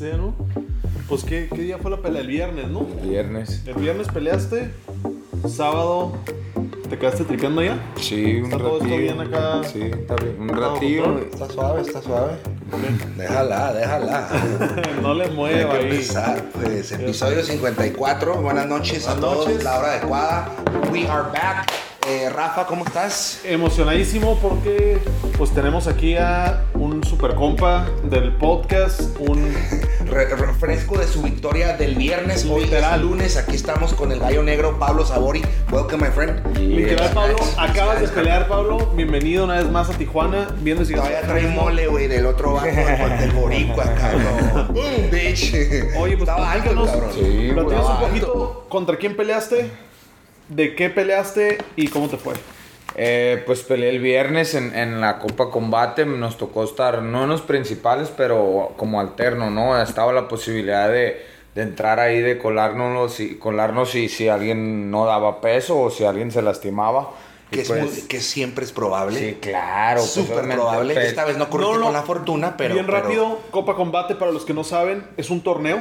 15, ¿no? Pues, ¿qué, ¿qué día fue la pelea? El viernes, ¿no? El viernes. El viernes peleaste, sábado te quedaste tripeando ya. Sí, un ¿Está todo esto ratillo. bien acá? Sí, está bien. Un ¿Todo ratillo. Está suave, está suave. Déjala, déjala. no le mueva ahí. empezar, pues. Episodio 54. Buenas noches a Buenas todos. noches. La hora adecuada. We are back. Eh, Rafa, ¿cómo estás? Emocionadísimo porque pues tenemos aquí a un super compa del podcast, un Re- refresco de su victoria del viernes. Hoy Literal. es lunes. Aquí estamos con el gallo negro Pablo Sabori. Welcome, my friend. literal Pablo, acabas de pelear Pablo, bienvenido una vez más a Tijuana, viendo si Todavía trae mole, güey, del otro vato, del boricua, cabrón. Boom, bitch. Oye, pues Estaba alto, cabrón. Sí, un poquito contra quién peleaste, de qué peleaste y cómo te fue. Eh, pues peleé el viernes en, en la Copa Combate. Nos tocó estar, no en los principales, pero como alterno, ¿no? Estaba la posibilidad de, de entrar ahí, de colarnos, si, colarnos si, si alguien no daba peso o si alguien se lastimaba. Y Que, es pues, muy- que siempre es probable. Sí, claro. pues, Súper probable. pe- Esta vez no corriste No, no. con la fortuna, pero. Bien pero rápido, Copa Combate, para los que no saben, es un torneo.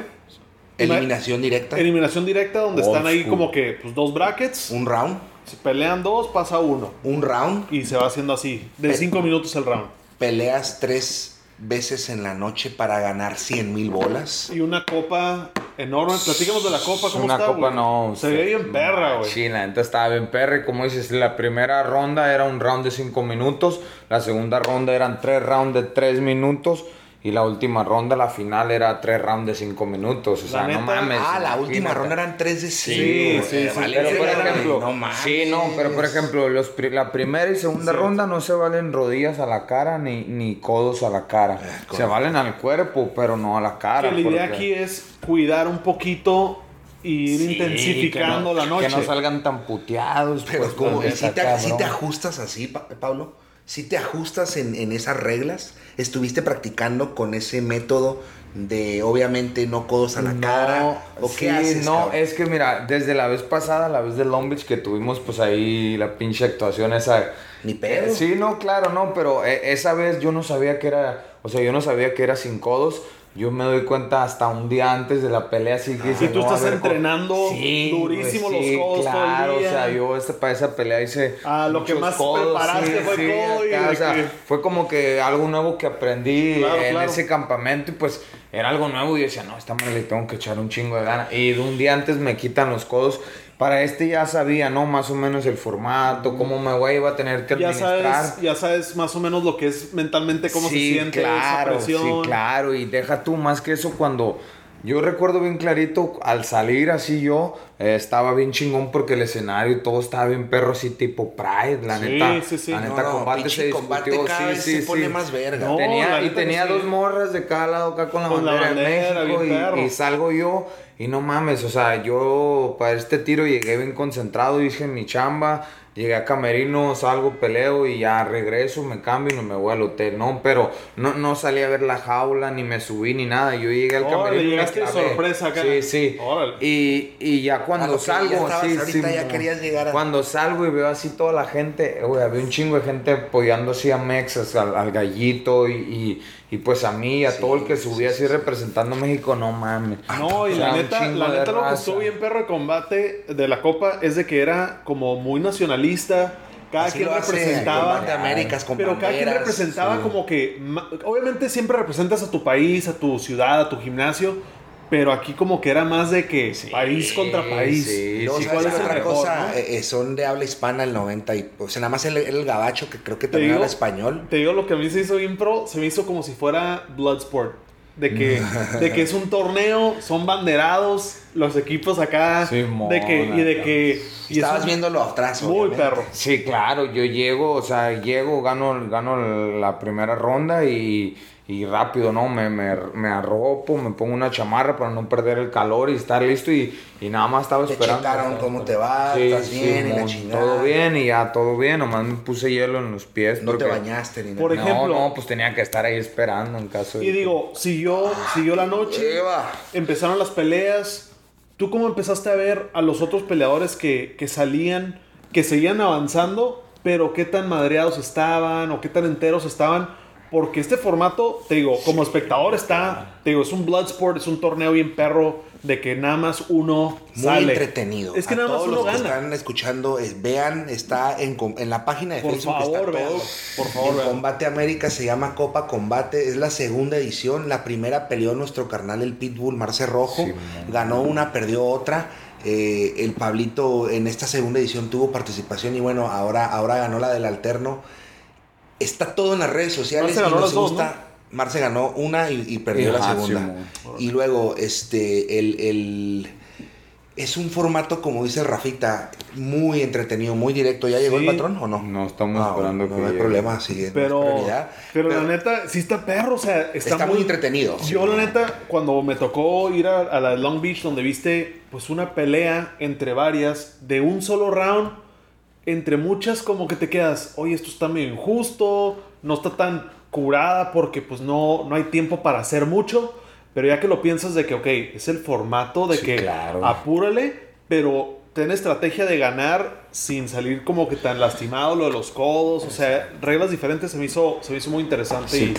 Eliminación directa. Eliminación directa donde Old están ahí school. como que pues, dos brackets. Un round. Si pelean dos, pasa uno. Un round. Y se va haciendo así. De Pe- cinco minutos el round. Peleas tres veces en la noche para ganar 100 mil bolas. Y una copa enorme. Platícanos de la copa, ¿cómo una está, copa güey? no. Se ve bien perra, güey. Sí, la neta estaba bien perra. Y como dices, la primera ronda era un round de 5 minutos. La segunda ronda eran tres rounds de 3 minutos. Y la última ronda, la final, era tres rounds de 5 minutos. O sea, no mames. Ah, la última ronda eran tres de Sí, cinco. sí, güey. sí, Vale, Pero por ejemplo, no sí, no, pero por mames. ejemplo, los la primera y segunda Sí. ronda no se valen rodillas a la cara ni, ni codos a la cara. se correcto. valen al cuerpo, pero no a la cara. Que la idea porque- aquí es cuidar un poquito y ir Sí, intensificando no- la noche. Que no salgan tan puteados. Pero pues, como, ¿y si te, si te ajustas así, Pa- Pablo? ¿Si te ajustas en, en esas reglas? ¿Estuviste practicando con ese método de, obviamente, no codos a la cara? ¿O sí, qué haces, no, cabrón? es que mira, desde la vez pasada, la vez de Long Beach que tuvimos, pues ahí la pinche actuación esa. Ni pedo. Eh, sí, no, claro, no, pero eh, esa vez yo no sabía que era, o sea, yo no sabía que era sin codos. Yo me doy cuenta hasta un día antes de la pelea, así que Y tú no, estás ver, co- entrenando durísimo los codos todo el claro, día. o sea, yo esta, para esa pelea hice Ah, lo que más preparaste fue codo y acá, o sea, que- fue como que algo nuevo que aprendí Claro, en claro. ese campamento y pues era algo nuevo y yo decía, no, esta madre le tengo que echar un chingo de gana. Y de un día antes me quitan los codos. Para este ya sabía, ¿no? Más o menos el formato, cómo me voy, iba a tener que ya administrar. sabes, ya sabes más o menos lo que es mentalmente cómo Sí, se siente claro, esa presión. Sí, claro, y deja tú más que eso cuando yo recuerdo bien clarito al salir así yo eh, estaba bien chingón porque el escenario y todo estaba bien perro así tipo Pride, la Sí, neta. sí, sí. La neta no, combate se discutió, combate cada sí, vez sí, se pone sí. más verga. No, tenía, y tenía sí. dos morras de cada lado acá con la Con la bandera, de México perro. y, y salgo yo y no mames, o sea, yo para este tiro llegué bien concentrado, hice mi chamba, llegué a Camerino, salgo, peleo y ya regreso, me cambio y me voy al hotel, no, pero no, no salí a ver la jaula, ni me subí ni nada, yo llegué al Órale, Camerino llegaste clavé. sorpresa acá. Sí, sí. Órale. Y, y ya A cuando ya salgo, estabas sí, ahorita sí, ya querías llegar a- Cuando salgo y veo así toda la gente, güey, había un chingo de gente apoyando así a Mexas, al, al gallito y, y, y pues a mí, a Sí, todo el que subía así representando a México, no mames. No, y O sea, la neta, la de neta lo que estuvo bien perro de combate de la copa es de que era como muy nacionalista. Cada Así quien representaba. Combate Américas con pero cada quien representaba sí. como que. Obviamente siempre representas a tu país, a tu ciudad, a tu gimnasio. Pero aquí como que era más de que país contra país. sí, luego, sí, ¿sabes ¿cuál es otra mejor, cosa? no? Eh, son de habla hispana el 90 y... O sea, nada más el, el gabacho, que creo que Te también digo- habla español. Te digo lo que a mí se hizo bien pro, se me hizo como si fuera Bloodsport. De que, de que es un torneo, son banderados, los equipos acá. Simón, de que, y de que. Y y es estabas un- viéndolo atrás, Muy obviamente. perro. Sí, claro, yo llego, o sea, llego, gano, gano la primera ronda y, y rápido, ¿no? Me, me, me arropo, me pongo una chamarra para no perder el calor y estar listo y, y nada más estaba Te esperando. checaron cómo te va, estás bien y la chingada. Todo bien y ya todo bien, nomás me puse hielo en los pies. No te bañaste ni nada. Por no, ejemplo- no, pues tenía que estar ahí esperando en caso de... Y digo, siguió, siguió la noche, Eva. empezaron las peleas. ¿Tú cómo empezaste a ver a los otros peleadores que, que salían, que seguían avanzando, pero qué tan madreados estaban o qué tan enteros estaban? Porque este formato, te digo, como espectador está, te digo, es un Bloodsport, es un torneo bien perro de que nada más uno Muy sale. entretenido. Es que A nada más todos uno los que están escuchando, vean, está en, en la página de Por Facebook. favor, está todo. por favor, vean. Combate América se llama Copa Combate, es la segunda edición. La primera peleó nuestro carnal el Pitbull Marce Rojo, Sí, ganó una, perdió otra. Eh, el Pablito en esta segunda edición tuvo participación y bueno, ahora, ahora ganó la del Alterno. Está todo en las redes sociales Marce ganó y nos las dos, gusta. Marce ganó una y, y perdió la segunda. Y luego, este, el, el- es un formato, como dice Rafita, muy entretenido, muy directo. ¿Ya llegó Sí. el patrón o no? No, estamos Ah, esperando no, que no hay llegue. problema, sí, pero, Pero la neta, sí está perro, o sea, está, está, muy, entretenido. Yo, la neta, cuando me tocó ir a, a la Long Beach, donde viste pues una pelea entre varias de un solo round, entre muchas, como que te quedas, oye, esto está medio injusto, no está tan curada porque pues no, no hay tiempo para hacer mucho. Pero ya que lo piensas de que, ok, es el formato de Sí, que claro. apúrale, pero ten estrategia de ganar sin salir como que tan lastimado lo de los codos. O sea, reglas diferentes se me hizo, se me hizo muy interesante. Sí.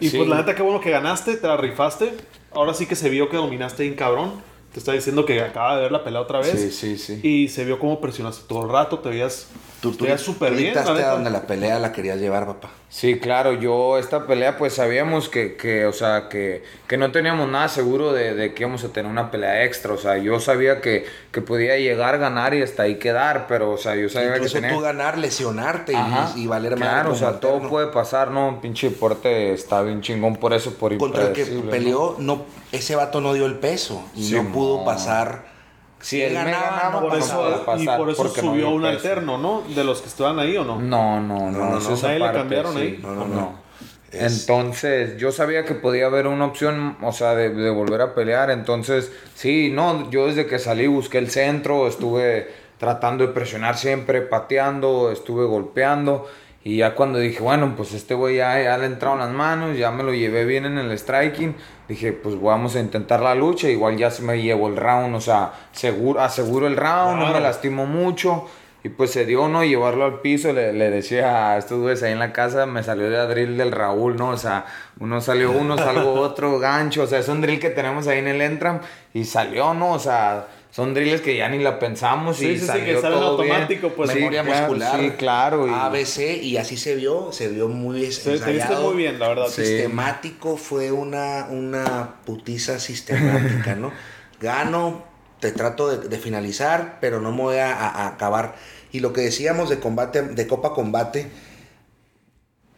Y, y Sí. pues la neta, qué bueno que ganaste, te la rifaste. Ahora sí que se vio que dominaste bien cabrón. Te está diciendo que acaba de ver la pelea otra vez. Sí, sí, sí. Y se vio cómo presionaste todo el rato, te veías Tú, te tú, súper bien. a donde la pelea la querías llevar, papá. Sí, claro, yo esta pelea pues sabíamos que, que o sea, que, que no teníamos nada seguro de, de que íbamos a tener una pelea extra, o sea, yo sabía que, que podía llegar, ganar y hasta ahí quedar, pero, o sea, yo sabía Incluso que tenía... tú ganar, lesionarte y- Ajá, y, valer más. Claro, o sea, todo puede pasar, ¿no? Pinche deporte está bien chingón por eso, por Contra el que peleó, no, ese vato no dio el peso y Sí, no pudo no. pasar. Si él me ganaba, ganaba, no Por eso, no podía y pasar por eso no subió un peso. alterno, ¿no? De los que estaban ahí o no. No, no, no, No, no, eso no. es Nadie le aparte, cambiaron sí. ahí. No, no, no. Es- Entonces, yo sabía que podía haber una opción, o sea, de, de volver a pelear. Entonces, sí, no, yo desde que salí busqué el centro, estuve tratando de presionar siempre, pateando, estuve golpeando. Y ya cuando dije, bueno, pues este güey ya, ya le entraron las manos, ya me lo llevé bien en el striking, dije, pues vamos a intentar la lucha, igual ya se me llevo el round, o sea, seguro, aseguro el round, no me lastimo mucho. Y pues se dio, ¿no? Llevarlo al piso, le, le decía a estos güeyes ahí en la casa, me salió de drill del Raúl, ¿no? O sea, uno salió uno, salgo otro, gancho, o sea, es un drill que tenemos ahí en el Entram y salió, ¿no? O sea, son drills que ya ni la pensamos Sí, y sí, sí, salió que salen todo bien. automático, pues. Sí, memoria claro, muscular. Sí, claro. y- ABC y así se vio, se vio muy es- Se- viste ensayado, muy bien, la verdad. Sí. Sistemático, fue una, una putiza sistemática, ¿no? Gano, te trato de, de finalizar, pero no me voy a, a- a acabar. Y lo que decíamos de combate, de Copa Combate,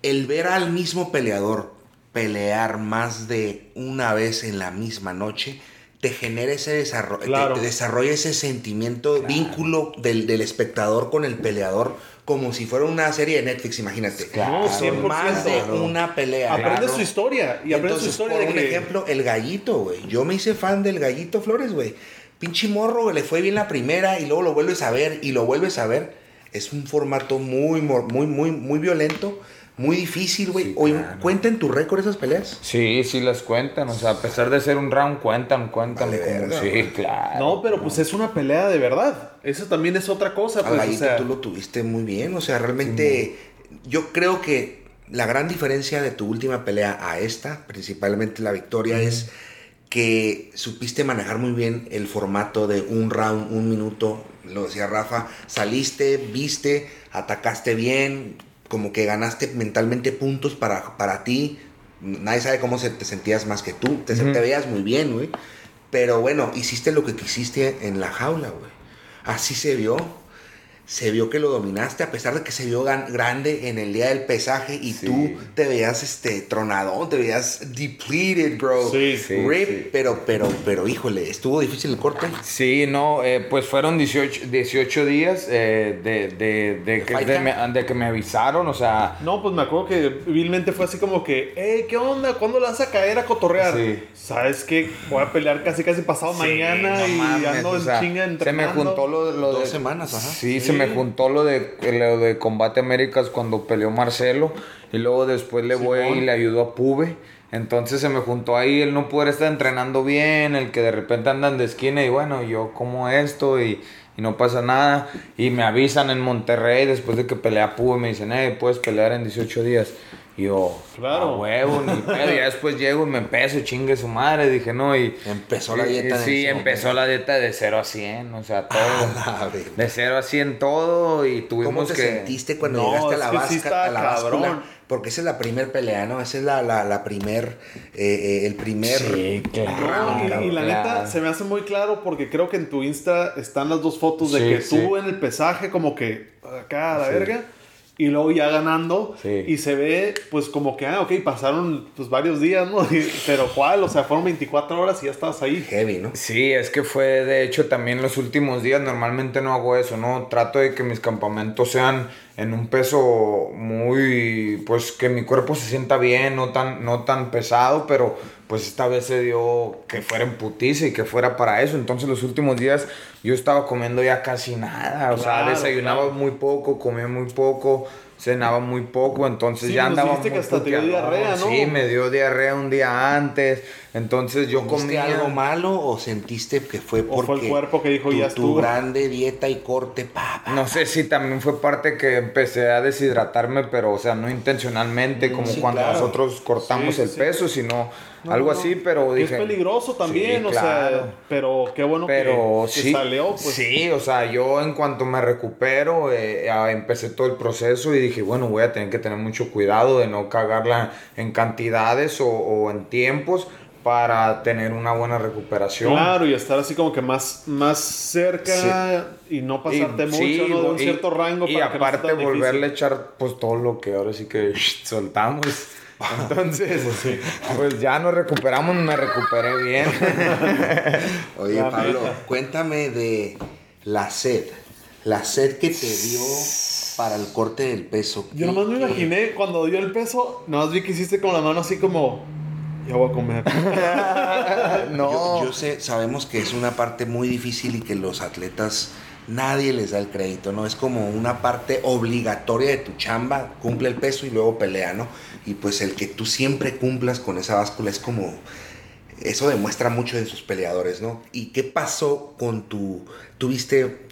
el ver al mismo peleador pelear más de una vez en la misma noche, te genera ese desarrollo, Claro. te, te desarrolla ese sentimiento, vínculo del, del espectador con el peleador, como si fuera una serie de Netflix, imagínate. Claro. No, Son 100%. más de una pelea. Aprendes Claro. su historia. Y aprendes su Entonces, historia por de un que. ejemplo, el gallito, güey. Yo me hice fan del gallito Flores, güey. Pinche morro, le fue bien la primera y luego lo vuelves a ver y lo vuelves a ver. Es un formato muy, muy, muy, muy violento, muy difícil, güey. Sí, Oye, claro. ¿cuenta en tu récord esas peleas? Sí, sí las cuentan, o sea, a pesar de ser un round, cuentan, cuentan. Vale, como- verga, sí, claro. No, pero pues es una pelea de verdad. Eso también es otra cosa. Pues, o gallito sea, tú lo tuviste muy bien. O sea, realmente yo creo que la gran diferencia de tu última pelea a esta, principalmente la victoria, es que supiste manejar muy bien el formato de un round, un minuto. Lo decía Rafa, saliste, viste, atacaste bien, como que ganaste mentalmente puntos para, para ti. Nadie sabe cómo se te sentías más que tú. Te, te veías muy bien, güey. Pero bueno, hiciste lo que quisiste en la jaula, güey. Así se vio. Se vio que lo dominaste, a pesar de que se vio gan- grande en el día del pesaje y Sí. tú te veías este tronadón, te veías depleted, bro. Sí, sí, Rip, sí. pero, pero, pero, híjole, estuvo difícil el corte. Sí, no, eh, pues fueron 18, 18 días eh, de, de, de, que, de, camp? me, de que me avisaron, o sea, No, pues me acuerdo que vilmente fue así como que, hey, ¿qué onda? ¿Cuándo le vas a caer a cotorrear? Sí. ¿Sabes qué? Voy a pelear casi casi pasado mañana no y mames, ando o en sea, chinga Se me juntó lo, lo Dos de... semanas, ajá. Sí, Sí. se me juntó lo de, lo de Combate Américas cuando peleó Marcelo y luego después le voy Simón. y le ayudo a Pube. Entonces se me juntó ahí el no poder estar entrenando bien, el que de repente andan de esquina y bueno, yo como esto y, y no pasa nada. Y me avisan en Monterrey después de que pelea Pube, me dicen, eh, puedes pelear en 18 días. Y yo, Claro. a huevo, ni pedo. Y ya después llego y me empiezo, chingue su madre. Dije, no, y. Empezó la y- dieta Sí, empezó la dieta de 0 a 100, o sea, todo. A ver. De 0 a 100 todo y ¿Cómo tuvimos te que... sentiste cuando No, llegaste a la, sí vasca- está a la cabrón. báscula? Porque esa es la primer pelea, ¿no? Esa es la, la, la primer, eh, eh, el primer... Sí, claro. No, y, y la claro. neta se me hace muy claro porque creo que en tu Insta están las dos fotos de Sí, que sí. tú en el pesaje como que acá a la Sí. verga y luego ya ganando Sí. y se ve pues como que, ah, ok, pasaron pues varios días, ¿no? Y- pero ¿cuál? O sea, fueron 24 horas y ya estabas ahí. Heavy, ¿no? Sí, es que fue de hecho también los últimos días, normalmente no hago eso, ¿no? Trato de que mis campamentos sean en un peso muy, pues que mi cuerpo se sienta bien, no tan, no tan pesado, pero pues esta vez se dio que fuera en putiza y que fuera para eso, entonces los últimos días yo estaba comiendo ya casi nada, o sea, desayunaba claro. muy poco, comía muy poco, cenaba muy poco, entonces Sí, ya andaba muy que hasta te dio diarrea, ¿no? Sí, me dio diarrea un día antes, entonces yo ¿Comiste comía algo malo o sentiste que fue O fue porque el cuerpo que dijo, tu, "Ya tu estuvo"? grande dieta y corte, pa, pa, No sé si también fue parte que empecé a deshidratarme, pero o sea, no intencionalmente, como sí, cuando claro. nosotros cortamos Sí, el sí. peso, sino No, algo no, así, pero dije... Es peligroso también, Sí, o claro. sea, pero qué bueno que- Pero que, sí, salió, pues. sí, o sea, yo en cuanto me recupero, eh, empecé todo el proceso y dije, bueno, voy a tener que tener mucho cuidado de no cagarla en cantidades o, o en tiempos para tener una buena recuperación. Claro, y estar así como que más, más cerca y no pasarte mucho, sí, ¿no? De un y- cierto rango y para que no sea aparte volverle a echar pues todo lo que ahora sí que soltamos. Entonces, pues ya nos recuperamos, me recuperé bien. Oye, La Pablo, cuéntame de la sed. La sed que te dio para el corte del peso. Yo nomás me ¿Qué- imaginé cuando dio el peso, nomás vi que hiciste con la mano así como, ya voy a comer. no. Yo, yo sé, sabemos que es una parte muy difícil y que los atletas nadie les da el crédito, ¿no? Es como una parte obligatoria de tu chamba, cumple el peso y luego pelea, ¿no? Y pues el que tú siempre cumplas con esa báscula es como... Eso demuestra mucho de sus peleadores, ¿no? ¿Y qué pasó con tu... Tuviste...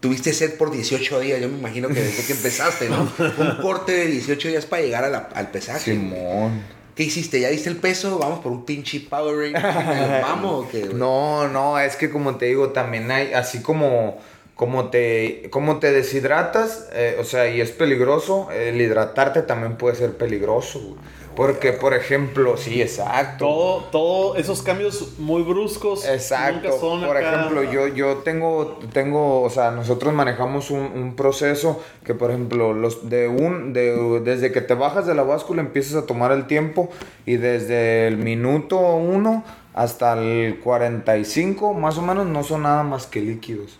Tuviste sed por 18 días, yo me imagino que desde que empezaste, ¿no? Un corte de 18 días para llegar a la- al pesaje. Simón. ¿Qué hiciste? ¿Ya diste el peso? ¿Vamos por un pinche Powerade? ¿Vamos o qué? No, no, es que como te digo, también hay, así como, como, te, como te deshidratas, eh, o sea, y es peligroso, el hidratarte también puede ser peligroso, güey. Porque, por ejemplo, sí, exacto. todo, todo, esos cambios muy bruscos. Exacto. Nunca son Por acá- ejemplo, yo, yo tengo, tengo, o sea, nosotros manejamos un, un proceso que, por ejemplo, los de un, de, desde que te bajas de la báscula empiezas a tomar el tiempo y desde el minuto uno hasta el 45, más o menos, no son nada más que líquidos.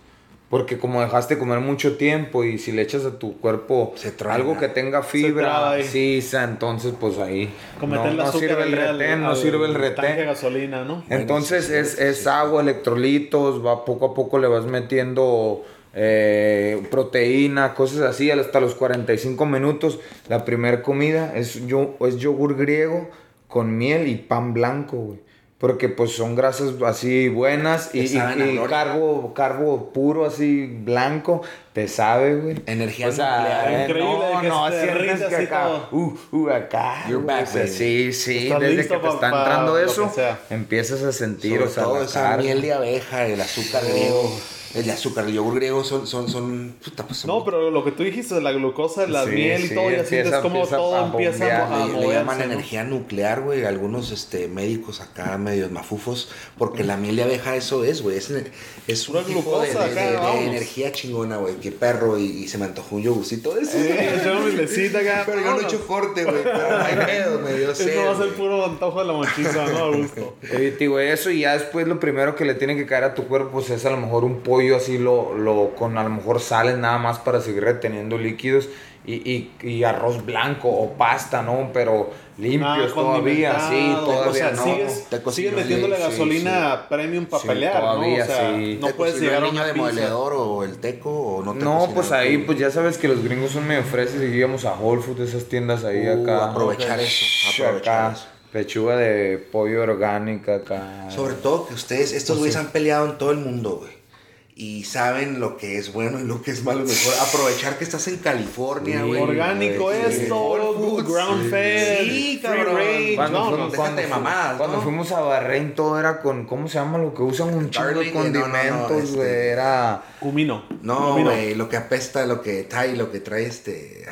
Porque como dejaste comer mucho tiempo y si le echas a tu cuerpo Se algo que tenga fibra, ahí. sí, sa- entonces pues ahí no, sirve el al- retén, no sirve el de retén. gasolina, ¿no? Entonces sí, sí, es, sí, es sí. agua, electrolitos, va poco a poco le vas metiendo eh, proteína, cosas así, hasta los 45 minutos. La primera comida es, yo, es yogur griego con miel y pan blanco, güey. Porque pues son grasas así buenas y, y- y carbo, carbo puro así blanco, te sabe, güey. Energía O sea, nuclear. eh, Increíble no, que no, sientes que así acá, uh, uh, acá. You're güey, back, o sea, sí, sí, Estás desde que te está entrando eso, empiezas a sentir, Sobre o sea, todo la esa miel de abeja, el azúcar Oh. El azúcar, el yogur griego son, son, son, puta, pues son- No, pero lo que tú dijiste, la glucosa, la Sí, miel y sí, todo, ya empieza- sientes como empieza todo a empieza bombear, a, a le, le moverse, llaman ¿no? energía nuclear, güey, algunos este, médicos acá medios mafufos, porque la miel de abeja eso es, güey, es, es un tipo de, glucosa de- acá, de- de energía chingona, güey, qué perro, y, y se me antojó un yogurcito de eso. Eh, yo mesita acá. Pero yo no he hecho corte, güey, pero no hay pedo, me dio sed, Eso va a ser güey. puro antojo de la mochiza, ¿no? A gusto. Digo, eso y ya después lo primero que le tiene que caer a tu cuerpo pues, es a lo mejor un pollo así lo, lo con a lo mejor sales nada más para seguir reteniendo líquidos y, y, y arroz blanco o pasta, ¿no? Pero limpios Ah, todavía, sí, todavía O sea, no. sigues, Te cocinas, sigues metiéndole sí, gasolina premium para Sí, pelear, todavía, ¿no? O sea, sí. no ¿Te puedes llegar a una de moledor o el teco o no te No, pues ahí, pues ya sabes que los gringos son medio frescos y íbamos a Whole Foods, esas tiendas ahí Uh, acá. aprovechar eso, aprovechar acá, eso. pechuga de pollo orgánica acá. Sobre todo que ustedes, estos Pues güeyes sí. han peleado en todo el mundo, güey. Y saben lo que es bueno y lo que es malo. Mejor aprovechar que estás en California, Sí. Orgánico sí. esto, Foods, ground sí. fed, Sí, free cabrón. range, Cuando, no, fuimos, no, cuando, de mamadas, cuando ¿no? fuimos a Bahrein todo era con, ¿cómo se llama lo que usan? Un chingo de Garlic, no, no, no, condimentos, este- güey, era... Cumino. No, güey, lo que apesta, lo que trae, lo que trae este.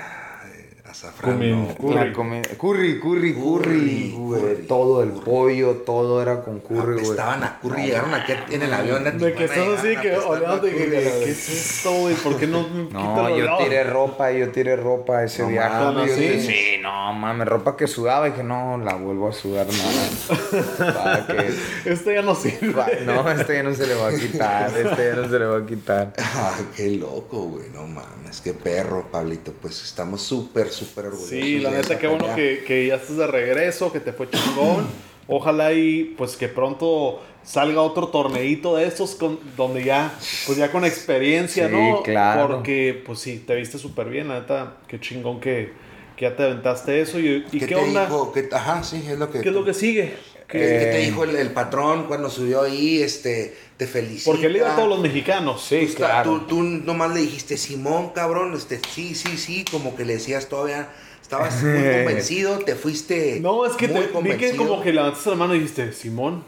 Azafrán. Curry. La comi- curry, curry, curry, Curry, güey, curry, todo el pollo, todo era con curry, güey. Apestaban a curry, llegaron aquí en el avión. De que estás así que oleando y. ¿qué es esto, güey? ¿Por qué no me No, quitan yo tiré ropa, yo tiré ropa ese No viaje. ¿sí? No mames, ropa que sudaba y que no la vuelvo a sudar nada. Para que- Este ya no sirve. pa- no, este ya no se le va a quitar, este ya no se le va a quitar. Ay, qué loco, güey, no mames, qué perro, Pablito. Pues estamos súper, súper orgullosos. Sí, la neta, qué bueno que ya estás de regreso, que te fue chingón. Ojalá y pues que pronto salga otro torneito de estos con, donde ya, pues ya con experiencia, Sí, ¿no? claro. Porque, pues sí, te viste súper bien, la neta, qué chingón que, que ya te aventaste eso. ¿Y, y ¿Qué, qué, te onda? dijo? ¿Qué- ajá, sí, es lo que. ¿Qué es lo que sigue? ¿Qué, ¿Qué- qué te Eh, dijo el, el patrón cuando subió ahí? Este, te felicita. Porque él iba a todos los mexicanos. Sí, Tú, claro. tú, tú nomás le dijiste, Simón, cabrón, este, sí, sí, sí, como que le decías todavía, estabas muy convencido, te fuiste No, es que muy te, vi que convencido. como que levantaste la mano y dijiste, Simón,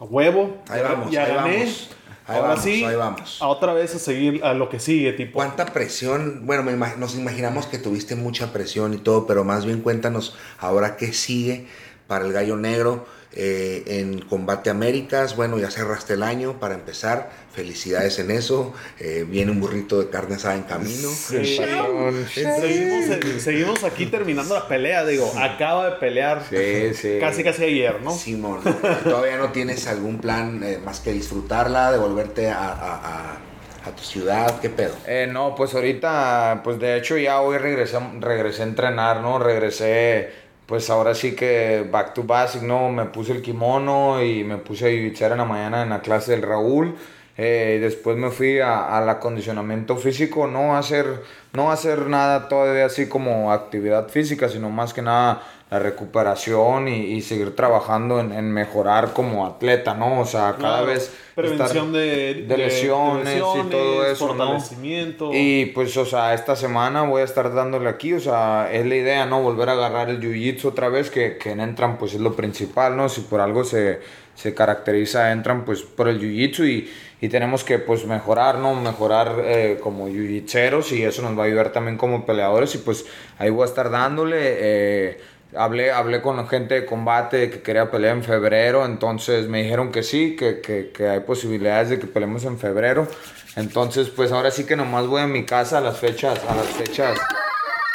a huevo, Ahí vamos, ya ahí gané. vamos, ahí Ahora vamos, sí, ahí vamos. a otra vez a seguir a lo que sigue, tipo. ¿Cuánta presión? Bueno, me imag- nos imaginamos que tuviste mucha presión y todo, pero más bien cuéntanos ahora qué sigue para el Gallo Negro eh, en Combate Américas. Bueno, ya cerraste el año para empezar. Felicidades en eso. Eh, viene un burrito de carne asada en camino. Sí. Seguimos, seguimos aquí terminando la pelea, digo, acaba de pelear Sí, sí. casi casi ayer, ¿no? Simón, ¿todavía no tienes algún plan eh, más que disfrutarla, de volverte a, a- a- a tu ciudad? ¿Qué pedo? Eh, no, pues ahorita, pues de hecho ya hoy regresé, regresé a entrenar, ¿no? Regresé, pues ahora sí que back to basic, ¿no? Me puse el kimono y me puse a bichar en la mañana en la clase del Raúl. Eh, después me fui a- al acondicionamiento físico, no hacer, no hacer nada todavía así como actividad física, sino más que nada la recuperación y, y seguir trabajando en, en mejorar como atleta, ¿no? O sea, cada Claro, vez... Prevención de, de lesiones y todo eso, ¿no? y pues, o sea, esta semana voy a estar dándole aquí, o sea, es la idea, ¿no? Volver a agarrar el jiu-jitsu otra vez, que, que en Entran, pues es lo principal, ¿no? Si por algo se, se caracteriza Entran, pues por el jiu-jitsu y, y tenemos que, pues, mejorar, ¿no? Mejorar eh, como jiu-jitseros y eso nos va a ayudar también como peleadores y pues ahí voy a estar dándole. eh, Hablé, hablé con gente de combate que quería pelear en febrero, entonces me dijeron que sí, que, que, que hay posibilidades de que peleemos en febrero. Entonces, pues ahora sí que nomás voy a mi casa a las fechas, a las fechas.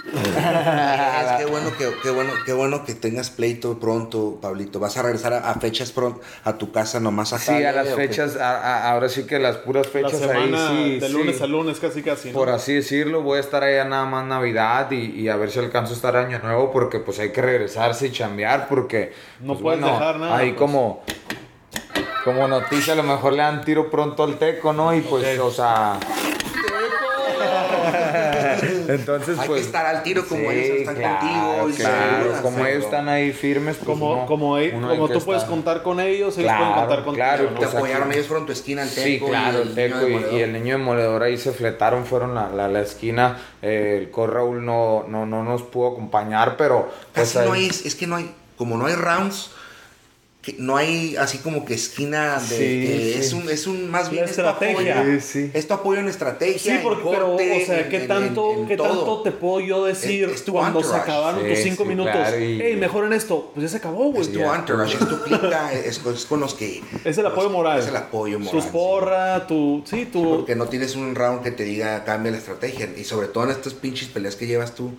Es qué bueno que, qué bueno, qué bueno que tengas pleito pronto, Pablito. ¿Vas a regresar a, a fechas pronto a tu casa nomás acá? Sí, a las fechas, a- a- ahora sí que las puras la fechas semana ahí, sí, de sí. lunes a lunes casi casi, ¿no? Por así decirlo, voy a estar allá nada más Navidad y, y a ver si alcanzo a estar año nuevo porque pues hay que regresarse y chambear porque No pues, puedes dejar nada, Ahí pues. como como noticia a lo mejor le dan tiro pronto al teco, ¿no? Y pues, o sea, entonces Hay pues que estar al tiro como sí, ellos están claro, contigo. y claro, seguras, como ellos están ahí firmes, pues como uno- como, uno como tú puedes estar- contar con ellos, ellos Claro, pueden contar contigo, claro, ¿no? Te pues, apoyaron, aquí- ellos fueron tu esquina, el Teco. Sí, claro, y el niño Teco de y, y el niño de Moledor ahí se fletaron, fueron a la, la esquina. eh, el Cor Raúl no, no, no nos pudo acompañar, pero pues Casi no ahí- hay, es que no hay, como no hay rounds, que no hay así como que esquina de, Sí, que sí. es un, es un más bien La es tu estrategia. apoyo, Sí, sí. es tu apoyo en estrategia, Sí, en porque, pero, o sea, en- ¿qué en- tanto, en- en ¿qué todo. tanto te puedo yo decir Es- es tu cuando se acabaron tus cinco sí, minutos? claro, y- Ey, mejoren esto. Pues ya se acabó, güey. Es tu entourage, es tu clica, es, es con los que... Es el apoyo moral. Es el apoyo moral. Tus sí. porra, tu. Sí, tu. Porque no tienes un round que te diga cambia la estrategia. Y sobre todo en estas pinches peleas que llevas tú,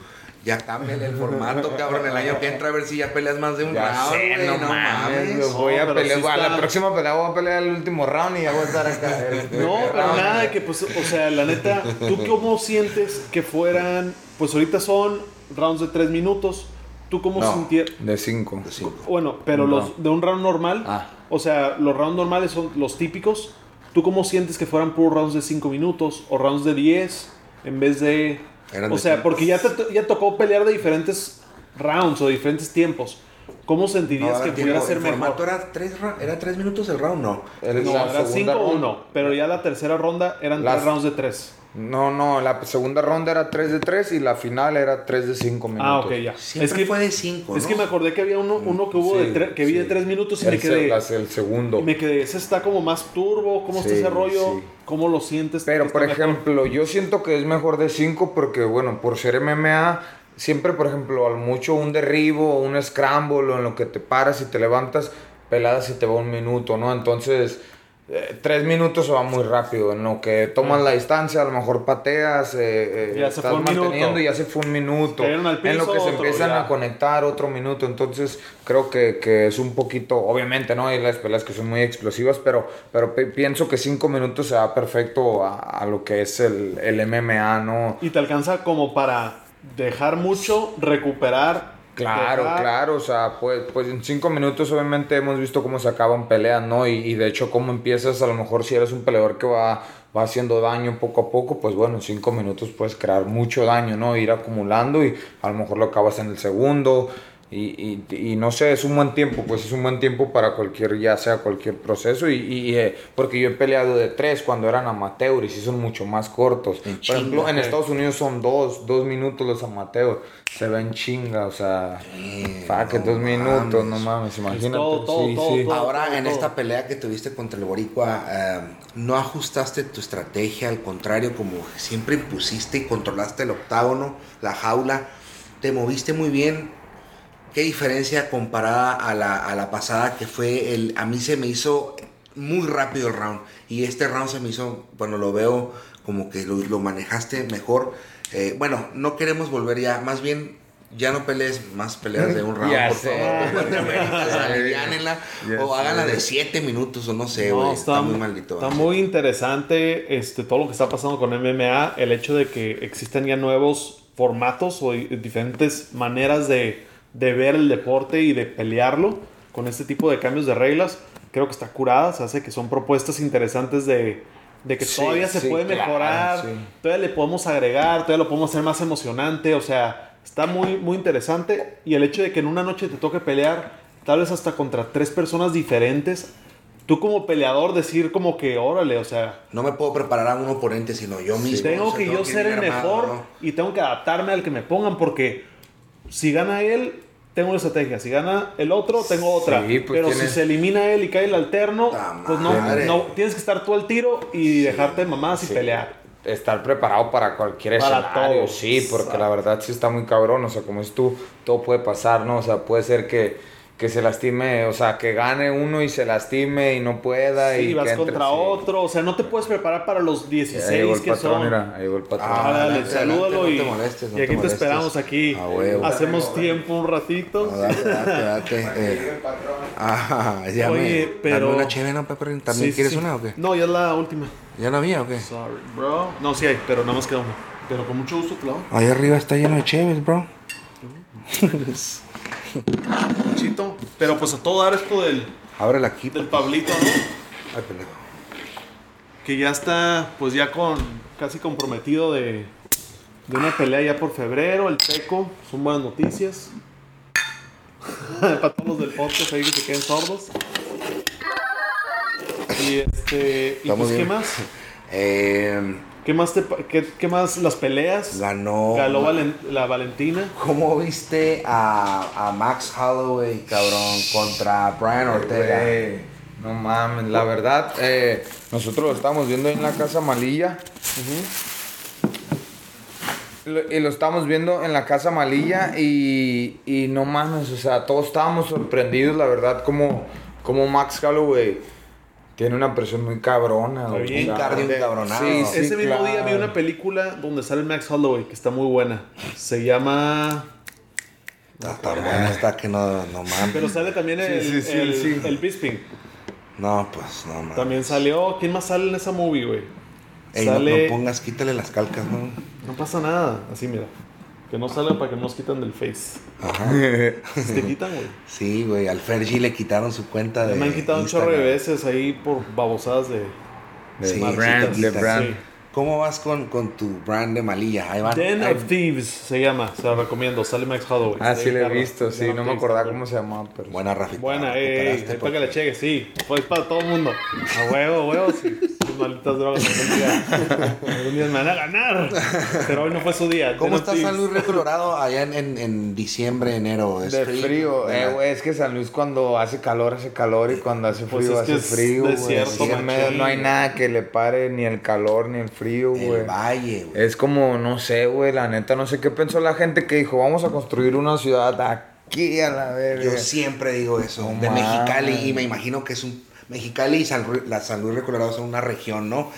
ya cámbiale el formato, cabrón. El año que entra a ver si ya peleas más de un Ya round, sé, no, mames, lo voy a pero pelear. a está- la próxima pelea voy a pelear el último round y ya voy a estar acá. el No, pero round. nada de que, pues, o sea, la neta, ¿tú cómo sientes que fueran? Pues ahorita son rounds de tres minutos. ¿Tú cómo No. sintieras? De cinco. De cinco. Bueno, pero los de un round normal, Ah. o sea, los rounds normales son los típicos. ¿Tú cómo sientes que fueran puros rounds de 5 minutos o rounds de 10 en vez de... Eran o de sea, cinco. porque ya te ya tocó pelear de diferentes rounds o diferentes tiempos. ¿cómo sentirías No, que pudiera ser el mejor? formato era tres, ra- era tres minutos el round, no. El- No, era segunda 5-1, ronda- pero ya la tercera ronda eran Las- tres rounds de tres. No, no, la segunda ronda era 3 de 3 y la final era 3 de 5 minutos. Ah, ok, ya. Siempre Es que, fue de cinco, es ¿no? que me acordé que había uno, uno que hubo Sí, de tre- que vi de sí. tres minutos y el, me quedé... el segundo. y me quedé, ese está como más turbo, ¿cómo está Sí, ese rollo? sí. ¿Cómo lo sientes? Pero, ¿Está por mejor? ejemplo, yo siento que es mejor de 5 porque, bueno, por ser MMA, siempre, por ejemplo, al mucho un derribo, un scramble, o en lo que te paras y te levantas, peladas y te va un minuto, ¿no? Entonces, eh, tres minutos se va muy rápido. En lo que tomas la distancia, a lo mejor pateas, eh, eh, estás manteniendo y ya se fue un minuto. En lo que se empiezan ya. a conectar otro minuto. Entonces, creo que, que es un poquito, obviamente, ¿no? Hay las peleas que son muy explosivas, pero, pero pe- pienso que cinco minutos se va perfecto a, a lo que es el, el MMA, ¿no? Y te alcanza como para dejar mucho, recuperar. Claro, dejar- claro, o sea, pues, pues en cinco minutos obviamente hemos visto cómo se acaban peleas, ¿no? Y, y de hecho cómo empiezas, a lo mejor si eres un peleador que va, va haciendo daño poco a poco, pues bueno, en cinco minutos puedes crear mucho daño, ¿no? Ir acumulando y a lo mejor lo acabas en el segundo. Y, y, y no sé, es un buen tiempo, pues es un buen tiempo para cualquier, ya sea cualquier proceso. Y, y, eh, porque yo he peleado de tres cuando eran amateurs y son mucho más cortos. En Por ejemplo, en. Estados Unidos son dos, dos minutos los amateurs. Se ven chinga, o sea, Eh, fa, que no dos minutos, mames. no mames, imagínate. todo, todo, sí, todo, sí. todo. Ahora, en todo. esta pelea que tuviste contra el Boricua, eh, no ajustaste tu estrategia, al contrario, como siempre impusiste y controlaste el octágono, la jaula, te moviste muy bien. ¿Qué diferencia comparada a la, a la pasada que fue el... A mí se me hizo muy rápido el round y este round se me hizo, bueno, lo veo como que lo, lo manejaste mejor. Eh, bueno, no queremos volver ya, más bien... Ya no pelees más peleas de un round, Ya por sé. favor. Ya o háganla de 7 minutos o no sé, No, güey. está, muy maldito. Está muy interesante este, todo lo que está pasando con MMA, el hecho de que existen ya nuevos formatos o di- diferentes maneras de, de ver el deporte y de pelearlo con este tipo de cambios de reglas. Creo que está curada, se hace que son propuestas interesantes de, de que Sí, todavía se sí, puede claro, mejorar, sí. todavía le podemos agregar, todavía lo podemos hacer más emocionante, o sea, está muy, muy interesante. Y el hecho de que en una noche te toque pelear, tal vez hasta contra tres personas diferentes, tú como peleador decir como que, órale, o sea, No me puedo preparar a un oponente, sino yo mismo. tengo o sea, que yo ir ser el mejor ¿no? y tengo que adaptarme al que me pongan porque si gana él, tengo una estrategia. Si gana el otro, tengo otra. Sí, pues Pero tienes- si se elimina él y cae el alterno, pues no, tienes que estar tú al tiro y dejarte mamás y Sí. pelear. Estar preparado para cualquier Para escenario, todo. sí, porque la verdad sí está muy cabrón, o sea, como es tú, todo puede pasar, ¿no? O sea, puede ser que, que se lastime, o sea, que gane uno y se lastime y no pueda. Sí, y vas que entre- contra sí. otro, o sea, no te puedes preparar para los Ahí 16 llegó el que patrón, son. mira, ahí llegó el patrón. Ah, Ah, dale, adelante, salúdalo adelante, y, no te molestes, no y aquí te esperamos aquí. A huevo. Hacemos tiempo un ratito. No, date, date, date. eh. Ah, ya Oye, me. pero- Dame una chévere, ¿no? ¿También Sí, quieres sí. una o qué? No, ya es la última. ¿Ya no había o qué? Sorry, bro. No, sí hay, pero nada más queda una. Pero con mucho gusto la doy. Ahí arriba está lleno de chéveres, bro. Pero pues a todo dar esto del, Ábrela aquí. del Pablito, ¿no? Ay, pendejo. Que ya está, pues ya con casi comprometido de, de una pelea ya por febrero. El Peco, son buenas noticias. Para todos los del podcast ahí que se queden sordos. Y este, y Estamos pues, ¿qué más? Eh, ¿Qué más, te, pa- qué, qué más las peleas? ganó. Ganó Valen- la Valentina. ¿Cómo viste a, a Max Holloway, cabrón, contra Brian Ortega? No mames, la verdad, eh, nosotros lo estábamos viendo ahí en la casa Malilla. Lo- Y lo estábamos viendo en la casa Malilla y, y no mames, o sea, todos estábamos sorprendidos, la verdad, como, como Max Holloway tiene una presión muy cabrona. Está bien sea, cardio encabronado. Sí, sí, Ese mismo claro. día vi una película donde sale Max Holloway, que está muy buena. Se llama... Está tan buena esta que no, no mames. Pero sale también el, sí, sí, el, sí. el Bisping. No, pues no mames. También salió... ¿Quién más sale en esa movie, güey? Ey, no, sale... no pongas, quítale las calcas, ¿no? No pasa nada. Así, mira. Que no salga para que no nos quitan del Face. Ajá. Se te quitan, güey. Sí, güey, al Fergie le quitaron su cuenta de Me han quitado un chorro de veces ahí por babosadas de... De Sí, Brand, sí, ¿Cómo vas con, con tu brand de malilla? Ahí van. Den ahí- of Thieves se llama, se la recomiendo. Sale Max Holloway. Ah, sí, lo he visto, sí, no me acordaba cómo se llamaba, pero... Buena, Rafita. Buena, eh, ahí para que la cheques, sí. Fue para todo el mundo. A huevo, huevo, sí. Sus malditas drogas algún día, algún día me van a ganar. Pero hoy no fue su día. ¿Cómo Den está. San Luis Río Colorado allá en, en, en diciembre, enero? ¿Es De frío, eh, güey, es que San Luis cuando hace calor, hace calor y cuando hace Pues frío, hace es frío, güey. desierto, no hay nada que le pare ni el calor ni el frío, güey. El valle, güey. Es como, no sé, güey, la neta, no sé qué pensó la gente que dijo, vamos a construir una ciudad aquí a la verga. Yo siempre digo eso, No de Mexicali, mames. y me imagino que es un... Mexicali y San, Ru- la San Luis Colorado son una región, ¿no?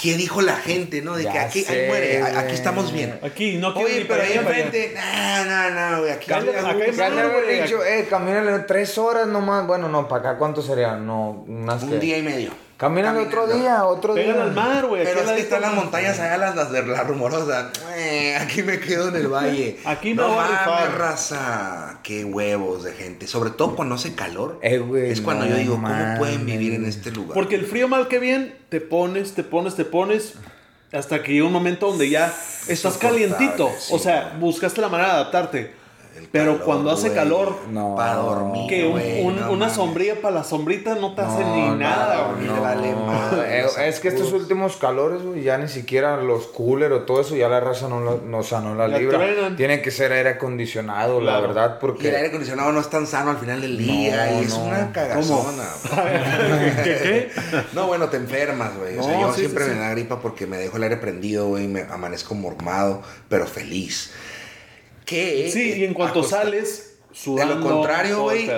¿Qué dijo la gente, no? De Ya que aquí sé, ahí muere, a- aquí güey. estamos bien. Aquí, no quiero Oye, ni pero ahí enfrente, no, no, no, güey, aquí llega acá hay Ya le güey, dicho, eh, camínale tres horas nomás. Bueno, no, para acá, ¿cuánto sería? No, unas un que- día y medio. Camínale otro día, otro Pégale día. al mar, güey. Pero aquí es que están las montañas allá, las, las de la rumorosa. Eh, aquí me quedo en el valle. Aquí me no voy a rifar. raza. Qué huevos de gente. Sobre todo cuando hace calor. Eh, es cuando no yo digo, ¿cómo pueden vivir en este lugar? Porque el frío mal que bien, te pones, te pones, te pones, hasta que llega un momento donde ya estás calientito. sí, o sea, buscaste la manera de adaptarte. Pero calor, cuando hace calor, No. Para dormir. que un- güey, un- no una sombrilla para la sombrita no te hace ni no, nada, no, güey. no. vale madre, es que estos últimos calores, güey, ya ni siquiera los cooler o todo eso, ya la raza no, la- no, o sea, no la La libra. truenan. Tiene que ser aire acondicionado, la verdad, Y el porque... aire acondicionado no es tan sano al final del día No, y es no. una cagazona. ¿Qué, qué? No, bueno, te enfermas, güey. O sea, yo sí, siempre sí, me sí. da gripa porque me dejo el aire prendido, güey, y me amanezco mormado, pero feliz. Sí, y en cuanto acosta- sales, De sudando. lo contrario, güey,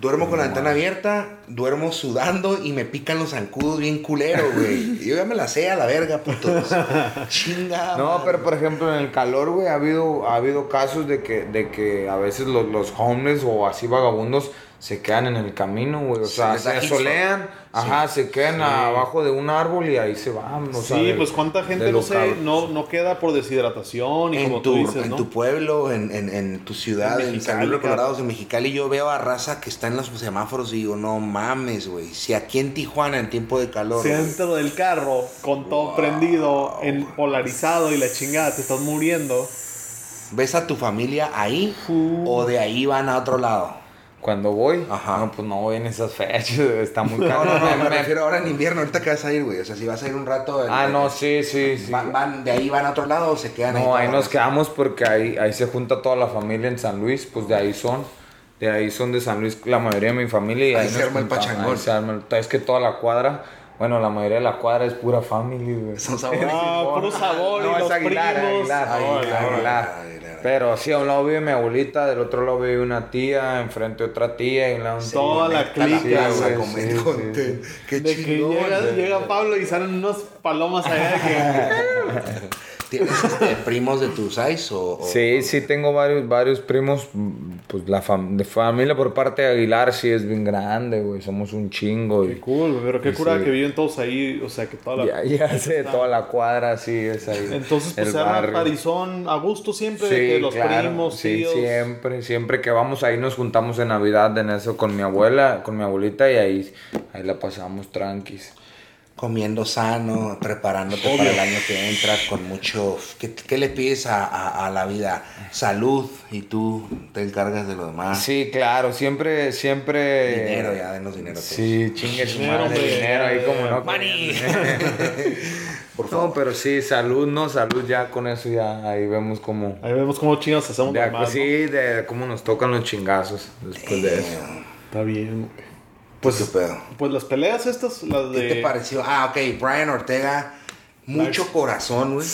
duermo con la ventana abierta, duermo sudando y me pican los zancudos bien culero, güey. Y Yo ya me la sé a la verga, putos. Chinga. No, madre. pero por ejemplo en el calor, güey, ha habido, ha habido casos de que, de que a veces los, los homeless o así vagabundos se quedan en el camino, güey. O Se sea, se heat asolean, ajá, se quedan Sí. abajo de un árbol y ahí se van. O sea, sí, de- pues cuánta gente no, cabrón. no, no queda por deshidratación y en como tu, tú dices, en ¿no? tu pueblo, en, en, en tu ciudad, En en, San Luis. Colorado, en Mexicali, yo veo a raza que está en los semáforos y digo, no mames, güey. Si aquí en Tijuana, en tiempo de calor, Dentro del carro, con todo prendido, en polarizado y la chingada, te estás muriendo. ves a tu familia ahí o de ahí van a otro lado. Cuando voy, Ajá. no, pues no voy en esas fechas, está muy No, caro. no, no, me Me- refiero ahora en invierno, ahorita que vas a ir, güey. O sea, si vas a ir un rato. Ah, no, sí, sí, sí. Van, van- de ahí van a otro lado o se quedan ahí. No, ahí nos quedamos porque ahí, ahí se junta toda la familia en San Luis, pues de ahí son. De ahí son de San Luis la mayoría de mi familia. Y Ahí ahí, se arma el pachangón. ahí se arma el- es que toda la cuadra, bueno, la mayoría de la cuadra es pura family, güey. Son sabores. Ah, puro sabor No, y es los Aguilar, primos. Aguilar, Aguilar, Aguilar, Aguilar. Pero sí, a un lado vive mi abuelita, del otro lado vive una tía, enfrente otra tía y la Toda la clica, sí, sí, sí. Qué De que chingón. llega, llega Pablo y salen unos palomas allá de que... ¿Tienes este, primos de tu size o...? o- Sí, sí, tengo varios, varios primos, pues la fam- de familia por parte de Aguilar sí es bien grande, güey, somos un chingo. Qué Y, cool, güey, pero qué Sí. cura que viven todos ahí, o sea, que toda la... ya, ya sé, toda la cuadra sí es ahí. Entonces, pues se arma barrio. parizón a gusto siempre, de Sí, que los claro, primos, sí, tíos... siempre, siempre que vamos ahí nos juntamos en Navidad en eso con mi abuela, con mi abuelita y ahí, ahí la pasamos tranquis. Comiendo sano, preparándote para el año que entra con mucho... ¿Qué, qué le pides a, a- a la vida? Salud y tú te encargas de lo demás. Sí, claro, siempre, siempre... Dinero, ya, denos dinero. todos. Sí, chingue su Dinero, madre, hombre, dinero ahí como no. Money. Por No, pero sí, salud, no, salud ya con eso ya ahí vemos como... Ahí vemos cómo chingados hacemos de- más, sí, de cómo nos tocan los chingazos después de eso. Está bien, güey. Pues, ¿Qué pedo? pues las peleas estas, las de... ¿Qué te pareció? Ah, ok, Brian Ortega, mucho Max. corazón, güey.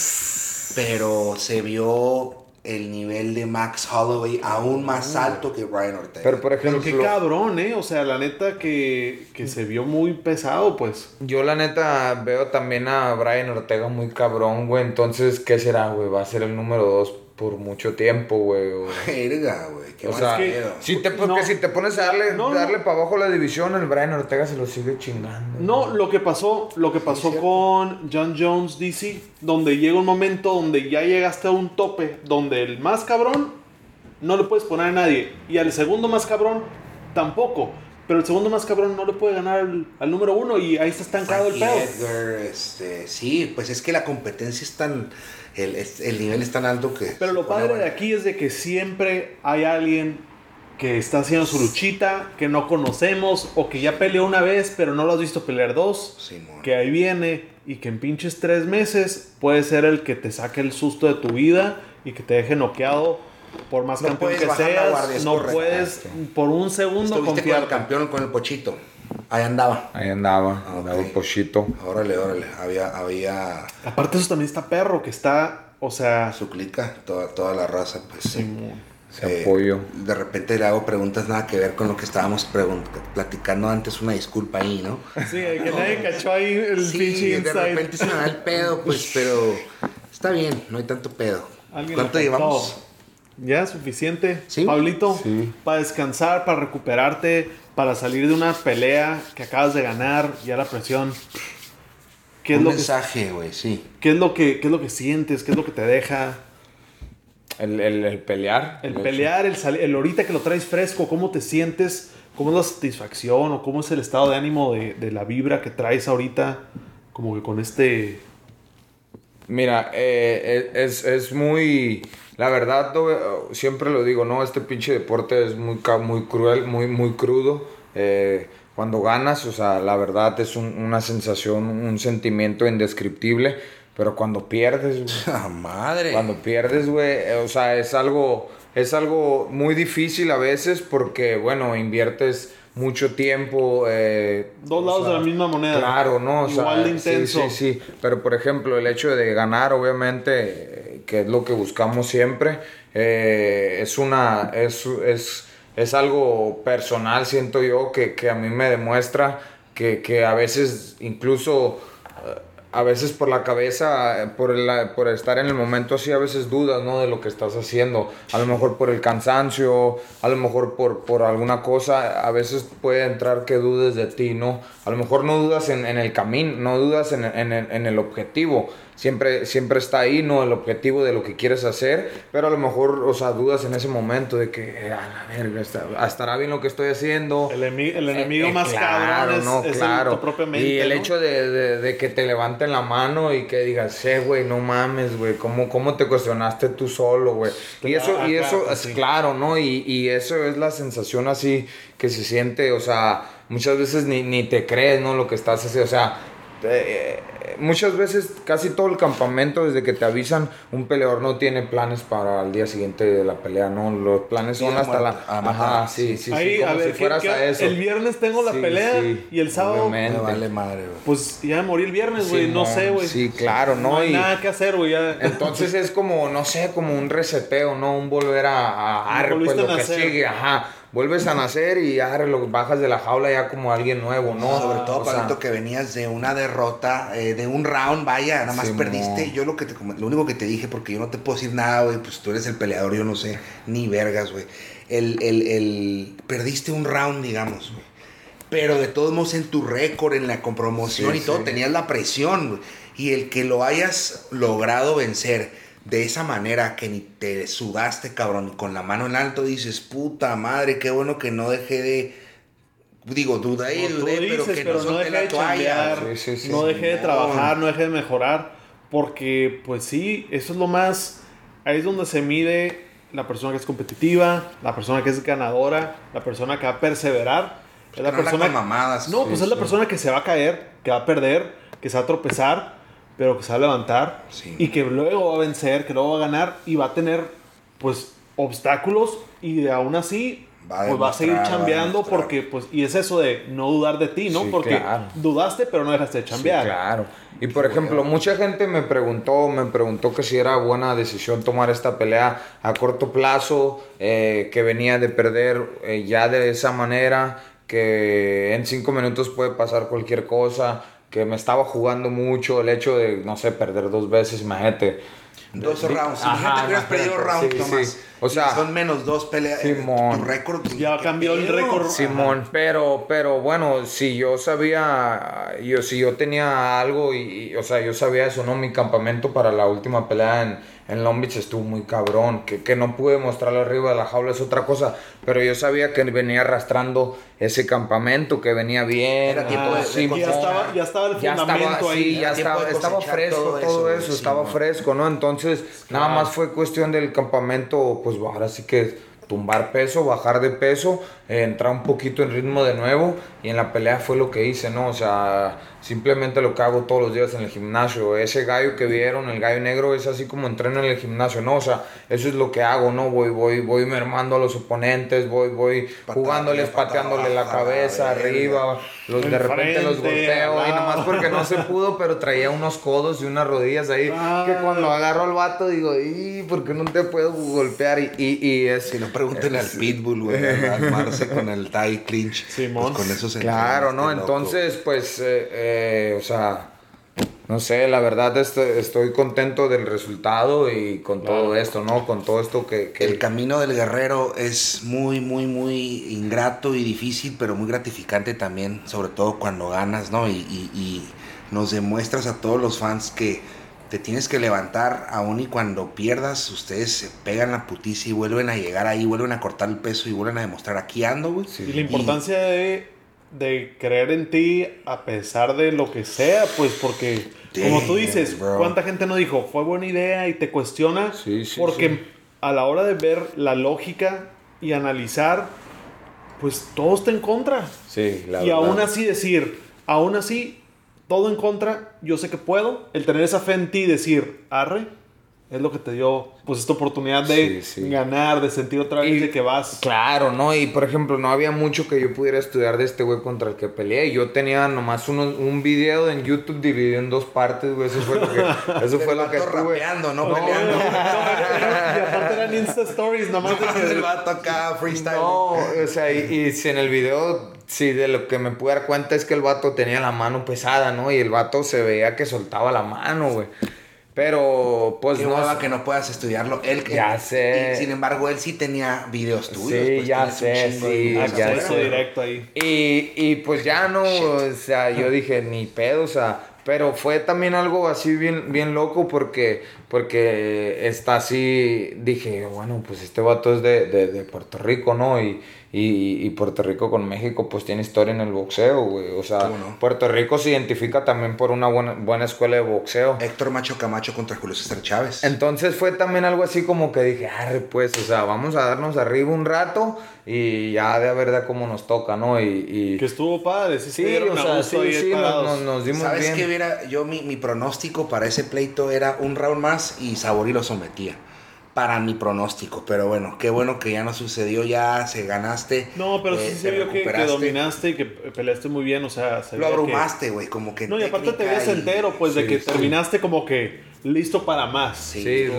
Pero se vio el nivel de Max Holloway aún más alto que Brian Ortega. Pero por Pero ejemplo, qué cabrón, ¿eh? O sea, la neta que, que se vio muy pesado, pues. yo la neta veo también a Brian Ortega muy cabrón, güey. Entonces, ¿qué será, güey? Va a ser el número dos por mucho tiempo, güey. o- Verga, güey, qué O sea, pedo. si te, porque No. si te pones a darle, No, no. darle para abajo la división, el Brian Ortega se lo sigue chingando. No, lo que pasó, lo que pasó con John Jones DC, donde llega un momento donde ya llegaste a un tope, donde el más cabrón no le puedes poner a nadie y al segundo más cabrón tampoco, pero el segundo más cabrón no le puede ganar al, al número uno y ahí está estancado el pedo. Edgar, este, sí, pues es que la competencia es tan. El, el nivel es tan alto que. Pero lo padre de aquí es de que siempre hay alguien que está haciendo su luchita, que no conocemos, o que ya peleó una vez, pero no lo has visto pelear dos, Simón. que ahí viene y que en pinches tres meses puede ser el que te saque el susto de tu vida y que te deje noqueado por más No campeón puedes que seas, guardia, no correcto. puedes por un segundo Estuviste con el campeón, con el Pochito. Ahí andaba. Ahí andaba, Ah, andaba ok. el pochito. Órale, órale. Había, había Aparte eso también está perro, que está, o sea, su clica, toda, toda la raza, pues. Simón. Ese Eh, apoyo. De repente le hago preguntas nada que ver con lo que estábamos platicando antes, una disculpa ahí, ¿no? Sí, que nadie cachó ahí el Sí, pinche de inside. repente se me da el pedo, pues, pero está bien, no hay tanto pedo. Alguien ¿Cuánto llevamos? Ya, suficiente. ¿Sí? Pablito, Sí. para descansar, para recuperarte, para salir de una pelea que acabas de ganar, ya la presión. ¿Qué es, Un lo que, mensaje, güey, sí. qué, es lo que, ¿Qué es lo que sientes? ¿Qué es lo que te deja? El, el, el pelear. El pelear, el, el ahorita que lo traes fresco, ¿cómo te sientes? ¿Cómo es la satisfacción o cómo es el estado de ánimo de, de la vibra que traes ahorita? Como que con este... Mira, eh, es, es muy... La verdad, no, siempre lo digo, ¿no? Este pinche deporte es muy, muy cruel, muy, muy crudo. Eh, cuando ganas, o sea, la verdad es un- una sensación, un sentimiento indescriptible. Pero cuando pierdes, güey, ¡Ah, madre! Cuando pierdes, güey, eh, o sea, es algo, es algo muy difícil a veces porque, bueno, inviertes mucho tiempo. eh, Dos lados sea, de la misma moneda. Claro, ¿no? O sea, Igual de sí, intenso. Sí, sí, Pero, por ejemplo, el hecho de ganar, obviamente, que es lo que buscamos siempre, eh, es una, es, es, es algo personal, siento yo, que, que a mí me demuestra que, que a veces incluso... eh, a veces por la cabeza, por, el, por estar en el momento así, a veces dudas, ¿no? De lo que estás haciendo. A lo mejor por el cansancio, a lo mejor por, por alguna cosa, a veces puede entrar que dudes de ti, ¿no? A lo mejor no dudas en, en el camino, no dudas en, en en el objetivo. Siempre, siempre está ahí, ¿no? El objetivo de lo que quieres hacer, pero a lo mejor, o sea, dudas en ese momento de que, eh, a la verga, estará bien lo que estoy haciendo. El, el enemigo Eh, eh, más claro, cabrón es, no, es el- claro. tu propia mente. Y el ¿no? hecho de, de- de que te levanten la mano y que digas, eh, güey, no mames, güey, ¿cómo, ¿cómo te cuestionaste tú solo, güey? Y eso, y Claro, eso es sí. claro, ¿no? Y, y eso es la sensación así que se siente, o sea, muchas veces ni, ni te crees, ¿no? Lo que estás haciendo, o sea, eh, muchas veces, casi todo el campamento, desde que te avisan, un peleador no tiene planes para el día siguiente de la pelea, ¿no? Los planes son hasta la... muerte, a matar. Ajá, sí, sí, sí, Ahí, como a ver, si ¿qué- fueras a eso. el viernes tengo la Sí, pelea sí, y el sábado, obviamente. Me vale madre, güey. pues ya morí el viernes, güey. no sé, güey. Sí, claro, ¿no? No hay Y- nada que hacer, güey. entonces es como, no sé, como un reseteo, ¿no? Un volver a, a arre, pues lo a que sigue, ajá. Vuelves a nacer y arre, lo bajas de la jaula ya como alguien nuevo, ¿no? Sobre todo, Pablito, que venías de una derrota, eh, de un round, vaya, nada más perdiste. Yo lo que te, lo único que te dije, porque yo no te puedo decir nada, güey, pues tú eres el peleador, yo no sé, ni vergas, güey. El, el, el, perdiste un round, digamos, güey. Pero de todos modos en tu récord, en la compromoción Sí, y todo, sí. tenías la presión, güey. Y el que lo hayas logrado vencer de esa manera que ni te sudaste, cabrón, y con la mano en alto dices, puta madre, qué bueno que no dejé de... Digo, dudé y dudé, pero dices, que pero no no dejé la de toalla. chambear, güey. Sí, sí, sí. no dejé de trabajar, no dejé de mejorar, porque pues sí, eso es lo más, ahí es donde se mide la persona que es competitiva, la persona que es ganadora, la persona que va a perseverar, es la No persona mamadas. No, pues Sí, es la sí. persona que se va a caer, que va a perder, que se va a tropezar, pero que se va a levantar Sí. y que luego va a vencer, que luego va a ganar y va a tener pues obstáculos y aún así Va a pues va a seguir demostrar, va a chambeando porque pues y es eso de no dudar de ti, ¿no? Sí, porque claro. dudaste pero no dejaste de Sí, chambear. claro. Y por ejemplo, mucha gente me preguntó, me preguntó que si era buena decisión tomar esta pelea a corto plazo, eh, que venía de perder eh, ya de esa manera, que en cinco minutos puede pasar cualquier cosa, que me estaba jugando mucho el hecho de, no sé, perder dos veces, imagínate. Dos rounds. Imagínate que hubieras perdido imagínate, round sí, nomás. sí. O sea, son menos dos peleas. Simón. Tu récord. Ya ¿qué cambió el récord. Simón, pero, pero bueno, si yo sabía, yo si yo tenía algo y, y, o sea, yo sabía eso, ¿no? Mi campamento para la última pelea en, en Long Beach estuvo muy cabrón, que, que no pude mostrarlo arriba de la jaula es otra cosa, pero yo sabía que venía arrastrando ese campamento, que venía bien. Era tiempo Ah, de- sí, de ya estaba, ya estaba el ya fundamento estaba, ahí. sí, ya estaba, estaba fresco todo todo, eso, eso, güey, estaba fresco, ¿no? Entonces, nada Claro. más fue cuestión del campamento, pues ahora sí que tumbar peso, bajar de peso, eh, entrar un poquito en ritmo de nuevo y en la pelea fue lo que hice, ¿no? O sea, simplemente lo que hago todos los días en el gimnasio. Ese gallo que vieron, el gallo negro, es así como entreno en el gimnasio, ¿no? O sea, eso es lo que hago, ¿no? Voy, voy, voy mermando a los oponentes, voy, voy jugándoles, pateándole la cabeza, arriba, los de repente los Enfrente, golpeo y nomás porque no se pudo, pero traía unos codos y unas rodillas ahí Ah. que cuando agarro al vato digo, ¿y por qué no te puedo golpear? Y, y, y es... Si no, pregúntenle al Pitbull, güey, a armarse con el tie clinch. Simón. Pues con eso se Claro, ¿no? este. Entonces, pues, eh, eh, o sea, no sé, la verdad estoy, estoy contento del resultado y con todo esto, ¿no? Con todo esto que... que El camino del guerrero es muy, muy, muy ingrato y difícil, pero muy gratificante también, sobre todo cuando ganas, ¿no? Y, y- y nos demuestras a todos los fans que te tienes que levantar aún y cuando pierdas, ustedes se pegan la putiza y vuelven a llegar ahí, vuelven a cortar el peso y vuelven a demostrar aquí ando, güey. Sí. Y la importancia de, de creer en ti a pesar de lo que sea, pues porque, como tú dices, bro. ¿cuánta gente no dijo, fue buena idea y te cuestiona? Sí, sí, porque sí. a la hora de ver la lógica y analizar, pues todo está en contra. Sí, la y verdad. aún así decir, aún así, todo en contra, yo sé que puedo. El tener esa fe en ti y decir, arre, es lo que te dio pues esta oportunidad de Sí, sí. ganar, de sentir otra vez Y- de que vas. Claro, ¿no? Y por ejemplo, no había mucho que yo pudiera estudiar de este güey contra el que peleé. Yo tenía nomás uno- un video en YouTube dividido en dos partes, güey. Eso fue lo que, eso fue lo que vato tuve. rapeando, no, No, peleando. no, era- y aparte eran Insta Stories, nomás de el vato acá freestyle. No, o sea, y, y si en el video, sí, de lo que me pude dar cuenta es que el vato tenía la mano pesada, ¿no? Y el vato se veía que soltaba la mano, güey. Pero, pues Qué no. hueva que no puedas estudiarlo. Él, Ya él- sé. y sin embargo, él sí tenía videos tuyos. Sí, pues, ya sé, sí, ya sé. directo ahí. Y, y pues ya no, o sea, yo dije, ni pedo, o sea, pero fue también algo así bien, bien loco porque, porque está así, dije, bueno, pues este vato es de, de, de Puerto Rico, ¿no? Y, y, y Puerto Rico con México pues tiene historia en el boxeo, güey, o sea. Puerto Rico se identifica también por una buena, buena escuela de boxeo. Héctor Macho Camacho contra Julio César Chávez. Entonces fue también algo así como que dije, arre, pues, o sea, vamos a darnos arriba un rato y ya de a ver de cómo nos toca, ¿no? Y, y- Que estuvo padre, sí, se Sí, o sea, sí, sí, nos, parados. nos- nos dimos ¿Sabes bien. qué hubiera? Yo, mi, mi pronóstico para ese pleito era un round más y Sabori lo sometía. Para mi pronóstico. Pero bueno, qué bueno que ya no sucedió. Ya se ganaste. No, pero eh, sí se vio que, dominaste y que peleaste muy bien, o sea, se Lo abrumaste, güey. Como que. No, y aparte te y- entero, pues, de que sí. terminaste como que listo para más. Sí, Sí,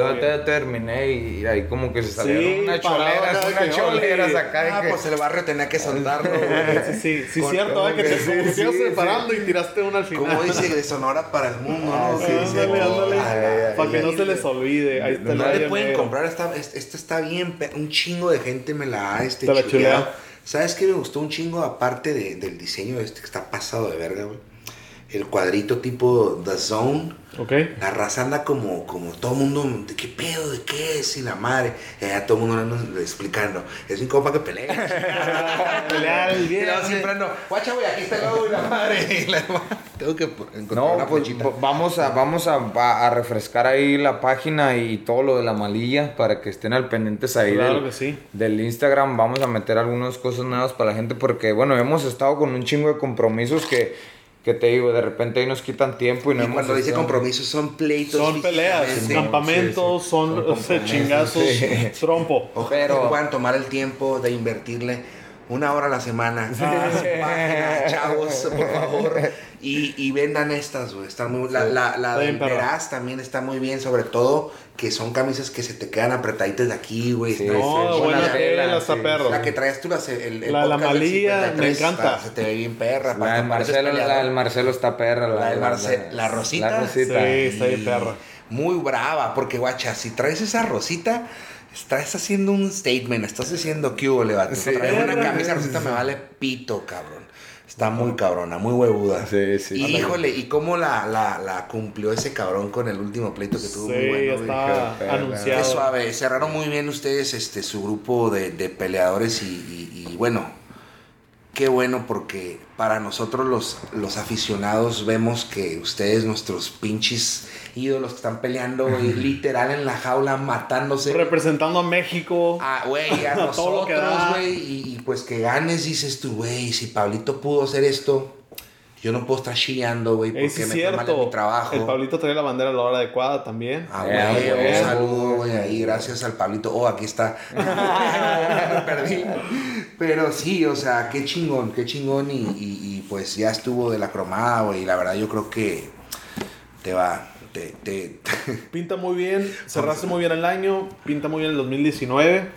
terminé y ahí como que se salieron Sí, unas choleras, unas choleras acá Ah, que... pues el barrio tenía que soltarlo, güey. Sí, sí, sí, Con- cierto, ¿eh? que que te sí, sí, separando y tiraste una al final. Como dice de Sonora para el mundo, Ah, ¿no? sí, Ándale, ándale. Ay, ay, para que ay, no ay, se les olvide. Ahí está ¿Dónde Ryan pueden comprar esta? Esta está bien, un chingo de gente me la ha este. ¿Sabes qué me gustó un chingo aparte de- del diseño de este que está pasado de verga, güey? El cuadrito tipo The Zone. Ok. La raza anda como, como todo mundo, ¿de qué pedo? ¿De qué es? Y la madre. Y allá todo el mundo anda explicando. Es un compa que pelea. Pelear el Y bien. luego siempre ando, guacha, güey, aquí está el logo y la madre. Y la madre, Tengo que encontrar No, una pues vamos a vamos a, a- a refrescar ahí la página y todo lo de la malilla para que estén al pendientes ahí Claro del, que sí. del Instagram. Vamos a meter algunas cosas nuevas para la gente porque, bueno, hemos estado con un chingo de compromisos que, que te digo, de repente ahí nos quitan tiempo y no Y hemos cuando dice compromisos son pleitos. Son peleas, físicamente. campamentos, son, Son chingazos, sí. trompo. Ojalá Pero- puedan tomar el tiempo de invertirle una hora a la semana a su página, chavos, por favor. Y, y vendan estas, güey. Están muy, la, la, la del. Veraz también está muy bien, sobre todo que son camisas que se te quedan apretaditas de aquí, güey. Sí, No, sí, buena tela, está sí. perro. La que traías tú, la, el, el La- la malilla, 53, me encanta. está- se te ve bien perra. La del Marcelo, la peleador. del Marcelo está perra. La del Marce- la Rosita. La Sí, Rosita. está bien perra. Muy brava, porque guacha, si traes esa rosita, Estás haciendo un statement, estás haciendo que hubo, le vato. Sí. Traer una camisa rosita me vale pito, cabrón. Está muy cabrona, muy huevuda. Sí, sí. Y, híjole, ¿y cómo la, la, la cumplió ese cabrón con el último pleito que tuvo? Sí, muy bueno, está anunciado. Qué suave. Cerraron muy bien ustedes este, su grupo de, de peleadores y, y- y, bueno, qué bueno porque para nosotros los, los aficionados vemos que ustedes, nuestros pinches ídolos que están peleando güey, literal en la jaula, matándose. Representando a México. Ah, güey, a nosotros, güey. Y, y pues que ganes, dices tú, güey, si Pablito pudo hacer esto, yo no puedo estar chillando, güey, Ey, porque sí me fue mal en cierto. mi trabajo. El Pablito trae la bandera a la hora adecuada también. Ah, Eh, güey, güey. un saludo, güey, ahí, gracias al Pablito. Oh, aquí está. Me perdí. Pero sí, o sea, qué chingón, qué chingón. Y, y- y, pues ya estuvo de la cromada, güey. La verdad, yo creo que te va. Te, te, Pinta muy bien, cerraste muy bien el año, pinta muy bien el 2019.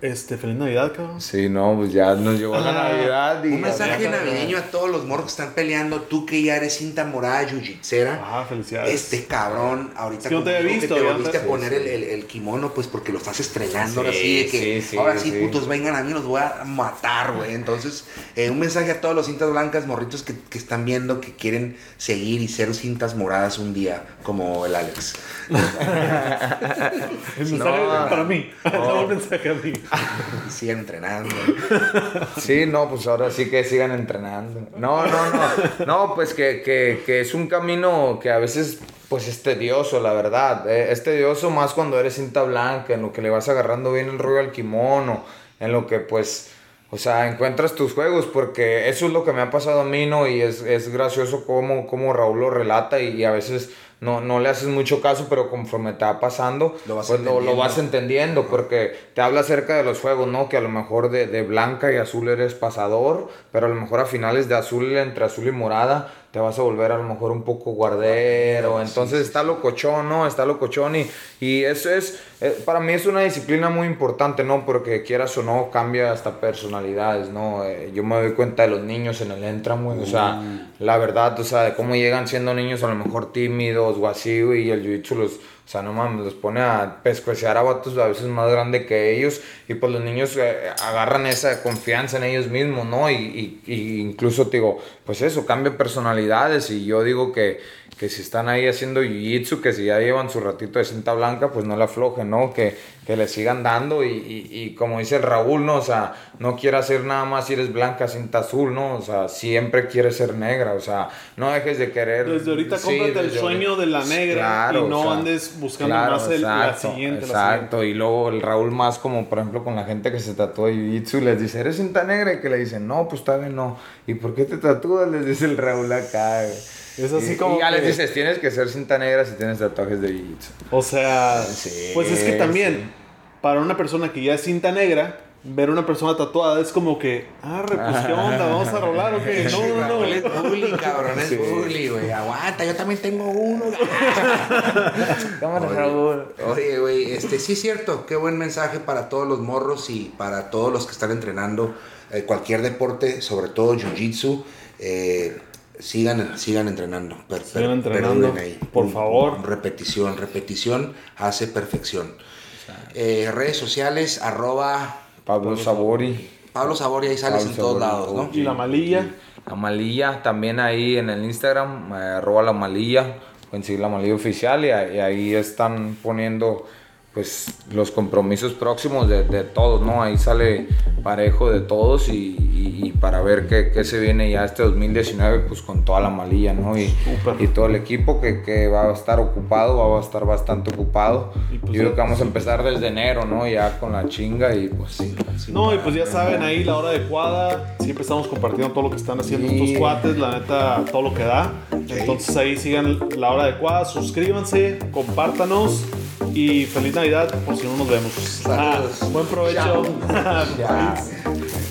Este, feliz Navidad, cabrón. Sí, no, pues ya nos llegó la Ah, Navidad y... Un mensaje navideño a todos los morros que están peleando. Tú que ya eres cinta morada, jiu-jitsera. Ah, felicidades. Este cabrón, ahorita Es que no te visto, que volviste te- a poner sí, el, el- el kimono, pues porque lo estás estrenando ahora Sí, de que sí, sí, ahora sí, sí. putos, vengan a mí, los voy a matar, güey. Entonces, eh, un mensaje a todos los cintas blancas, morritos que, que están viendo, que quieren seguir y ser cintas moradas un día, como el Alex. El No. mensaje para mí. No, mensaje a mí. Sigan entrenando. Sí, no, pues ahora sí que sigan entrenando. No, no, no. No, pues que, que, que es un camino que a veces pues es tedioso, la verdad. Eh, Es tedioso más cuando eres cinta blanca, en lo que le vas agarrando bien el rollo al kimono, en lo que pues, o sea, encuentras tus juegos, porque eso es lo que me ha pasado a mí, ¿no? Y es, es gracioso cómo, cómo Raúl lo relata y, y a veces no, no le haces mucho caso, pero conforme te va pasando, Lo vas pues lo, lo entendiendo. vas entendiendo, porque te habla acerca de los juegos, ¿no? Que a lo mejor de, de blanca y azul eres pasador, pero a lo mejor a finales de azul, entre azul y morada, te vas a volver a lo mejor un poco guardero. Entonces está locochón, ¿no? Está locochón y, y eso es, eh, para mí es una disciplina muy importante, ¿no? Porque quieras o no, cambia hasta personalidades, ¿no? Eh, yo me doy cuenta de los niños en el Entram, güey, o sea, la verdad, o sea, de cómo llegan siendo niños a lo mejor tímidos o así, y el jiu-jitsu los, o sea, no mames, los pone a pescuecear a vatos a veces más grandes que ellos. Y pues los niños eh, agarran esa confianza en ellos mismos, ¿no? Y, y- y incluso te digo, pues eso, cambia Y yo digo que, que si están ahí haciendo jiu-jitsu, que si ya llevan su ratito de cinta blanca, pues no le aflojen, ¿no? Que, que le sigan dando. Y, y- y como dice el Raúl, ¿no? O sea, no quiere hacer nada más si eres blanca, cinta azul, ¿no? O sea, siempre quiere ser negra. O sea, no dejes de querer. Desde ahorita Sí, cómprate el sueño de la negra Claro, y no o sea, andes buscando claro, más el, la exacto, siguiente. la Exacto, y luego el Raúl más como por ejemplo con la gente que se tatúa jiu-jitsu les dice, ¿eres cinta negra? Y que le dicen, no, pues tal vez no. ¿Y por qué te tatúas? Les dice el Raúl acá, güey. Es así Y- como Y ya les que- dices, tienes que ser cinta negra si tienes tatuajes de jiu-jitsu. siguiente. O sea, Sí, pues es que también, sí. para una persona que ya es cinta negra, ver una persona tatuada es como que, ah, pues qué onda, vamos a rolar o qué. No, no, Raúl es no. bully, cabrón, es bully, güey. Aguanta, yo también tengo uno. Cámara. Oye, güey, este, sí es cierto, qué buen mensaje para todos los morros y para todos los que están entrenando eh, cualquier deporte, sobre todo jiu-jitsu. eh, sigan, sigan entrenando. per- per- Sigan entrenando, por favor. Repetición, repetición hace perfección. Eh, redes sociales, arroba Pablo Sabori. Pablo Saboria, ahí sales Pablo en todos Sabori, lados, ¿no? Y la malilla. La malilla, también ahí en el Instagram, eh, arroba la malilla, pueden seguir la malilla oficial y, ahí- y ahí están poniendo pues los compromisos próximos de, de todos, ¿no? Ahí sale parejo de todos y para ver qué, qué se viene ya este 2019 pues con toda la malilla, ¿no? Y, y todo el equipo que, que va a estar ocupado, va a estar bastante ocupado. Y pues Yo creo que vamos a empezar desde enero, ¿no? Ya con la chinga y pues sí. No, y pues ya saben ahí la hora adecuada. Siempre estamos compartiendo todo lo que están haciendo Sí. estos cuates, la neta, todo lo que da. Entonces ahí sigan la hora adecuada, suscríbanse, compártanos y feliz Navidad por si no nos vemos. Ah, buen provecho.